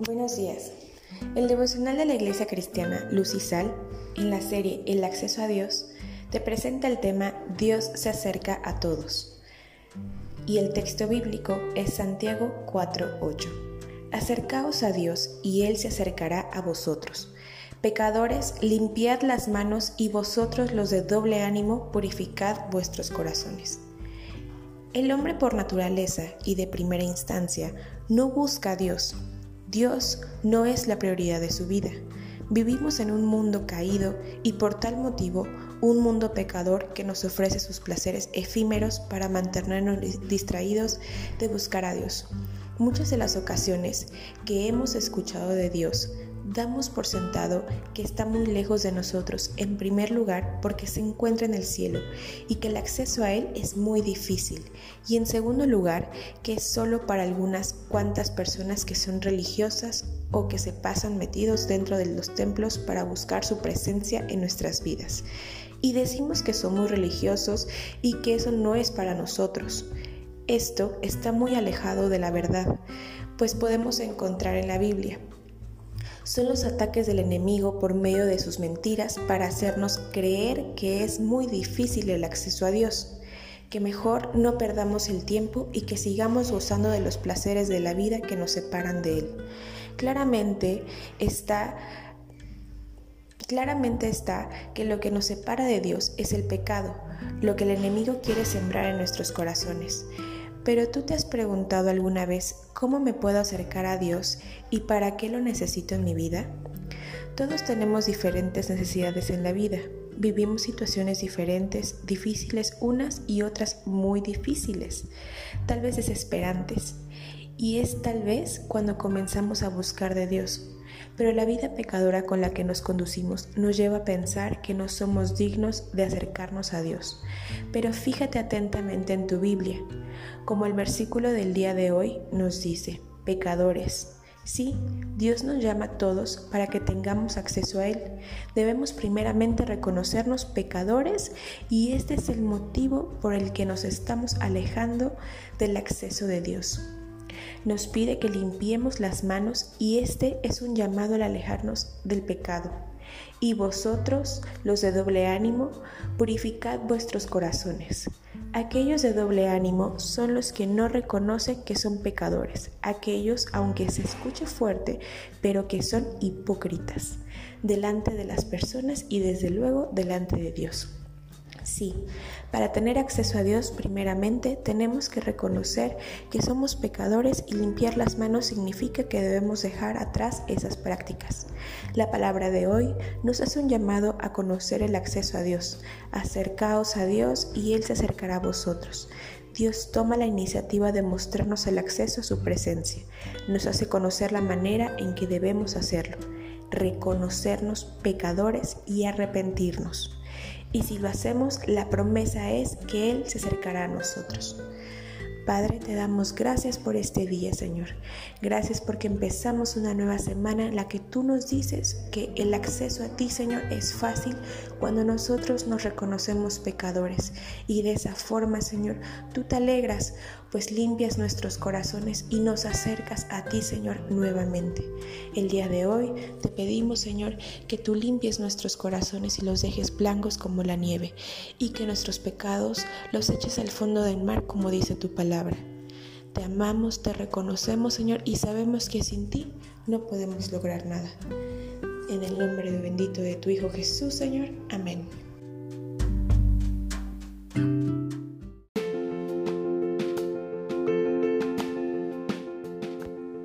Buenos días. El devocional de la Iglesia Cristiana Luz y Sal, en la serie El acceso a Dios, te presenta el tema Dios se acerca a todos. Y el texto bíblico es Santiago 4:8. Acercaos a Dios y Él se acercará a vosotros. Pecadores, limpiad las manos y vosotros los de doble ánimo, purificad vuestros corazones. El hombre por naturaleza y de primera instancia no busca a Dios, Dios no es la prioridad de su vida. Vivimos en un mundo caído y por tal motivo un mundo pecador que nos ofrece sus placeres efímeros para mantenernos distraídos de buscar a Dios. Muchas de las ocasiones que hemos escuchado de Dios damos por sentado que está muy lejos de nosotros, en primer lugar porque se encuentra en el cielo y que el acceso a Él es muy difícil, y en segundo lugar que es solo para algunas cuantas personas que son religiosas o que se pasan metidos dentro de los templos para buscar su presencia en nuestras vidas. Y decimos que somos religiosos y que eso no es para nosotros. Esto está muy alejado de la verdad, pues podemos encontrar en la Biblia son los ataques del enemigo por medio de sus mentiras para hacernos creer que es muy difícil el acceso a Dios, que mejor no perdamos el tiempo y que sigamos gozando de los placeres de la vida que nos separan de Él. Claramente está Claramente está que lo que nos separa de Dios es el pecado, lo que el enemigo quiere sembrar en nuestros corazones. Pero tú te has preguntado alguna vez cómo me puedo acercar a Dios y para qué lo necesito en mi vida. Todos tenemos diferentes necesidades en la vida. Vivimos situaciones diferentes, difíciles unas y otras muy difíciles, tal vez desesperantes. Y es tal vez cuando comenzamos a buscar de Dios, pero la vida pecadora con la que nos conducimos nos lleva a pensar que no somos dignos de acercarnos a Dios. Pero fíjate atentamente en tu Biblia, como el versículo del día de hoy nos dice, pecadores. Sí, Dios nos llama a todos para que tengamos acceso a Él. Debemos primeramente reconocernos pecadores y este es el motivo por el que nos estamos alejando del acceso de Dios nos pide que limpiemos las manos y este es un llamado al alejarnos del pecado. Y vosotros, los de doble ánimo, purificad vuestros corazones. Aquellos de doble ánimo son los que no reconocen que son pecadores, aquellos, aunque se escuche fuerte, pero que son hipócritas, delante de las personas y desde luego delante de Dios. Sí, para tener acceso a Dios primeramente tenemos que reconocer que somos pecadores y limpiar las manos significa que debemos dejar atrás esas prácticas. La palabra de hoy nos hace un llamado a conocer el acceso a Dios. Acercaos a Dios y Él se acercará a vosotros. Dios toma la iniciativa de mostrarnos el acceso a su presencia. Nos hace conocer la manera en que debemos hacerlo, reconocernos pecadores y arrepentirnos. Y si lo hacemos, la promesa es que Él se acercará a nosotros. Padre, te damos gracias por este día, Señor. Gracias porque empezamos una nueva semana en la que tú nos dices que el acceso a ti, Señor, es fácil cuando nosotros nos reconocemos pecadores. Y de esa forma, Señor, tú te alegras, pues limpias nuestros corazones y nos acercas a ti, Señor, nuevamente. El día de hoy te pedimos, Señor, que tú limpies nuestros corazones y los dejes blancos como la nieve, y que nuestros pecados los eches al fondo del mar, como dice tu palabra. Te amamos, te reconocemos, Señor, y sabemos que sin ti no podemos lograr nada. En el nombre bendito de tu Hijo Jesús, Señor. Amén.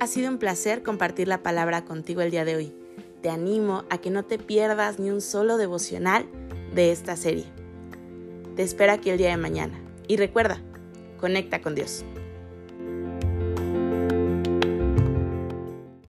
Ha sido un placer compartir la palabra contigo el día de hoy. te animo a que no te pierdas ni un solo devocional de esta serie. Te espero aquí el día de mañana y recuerda, conecta con Dios.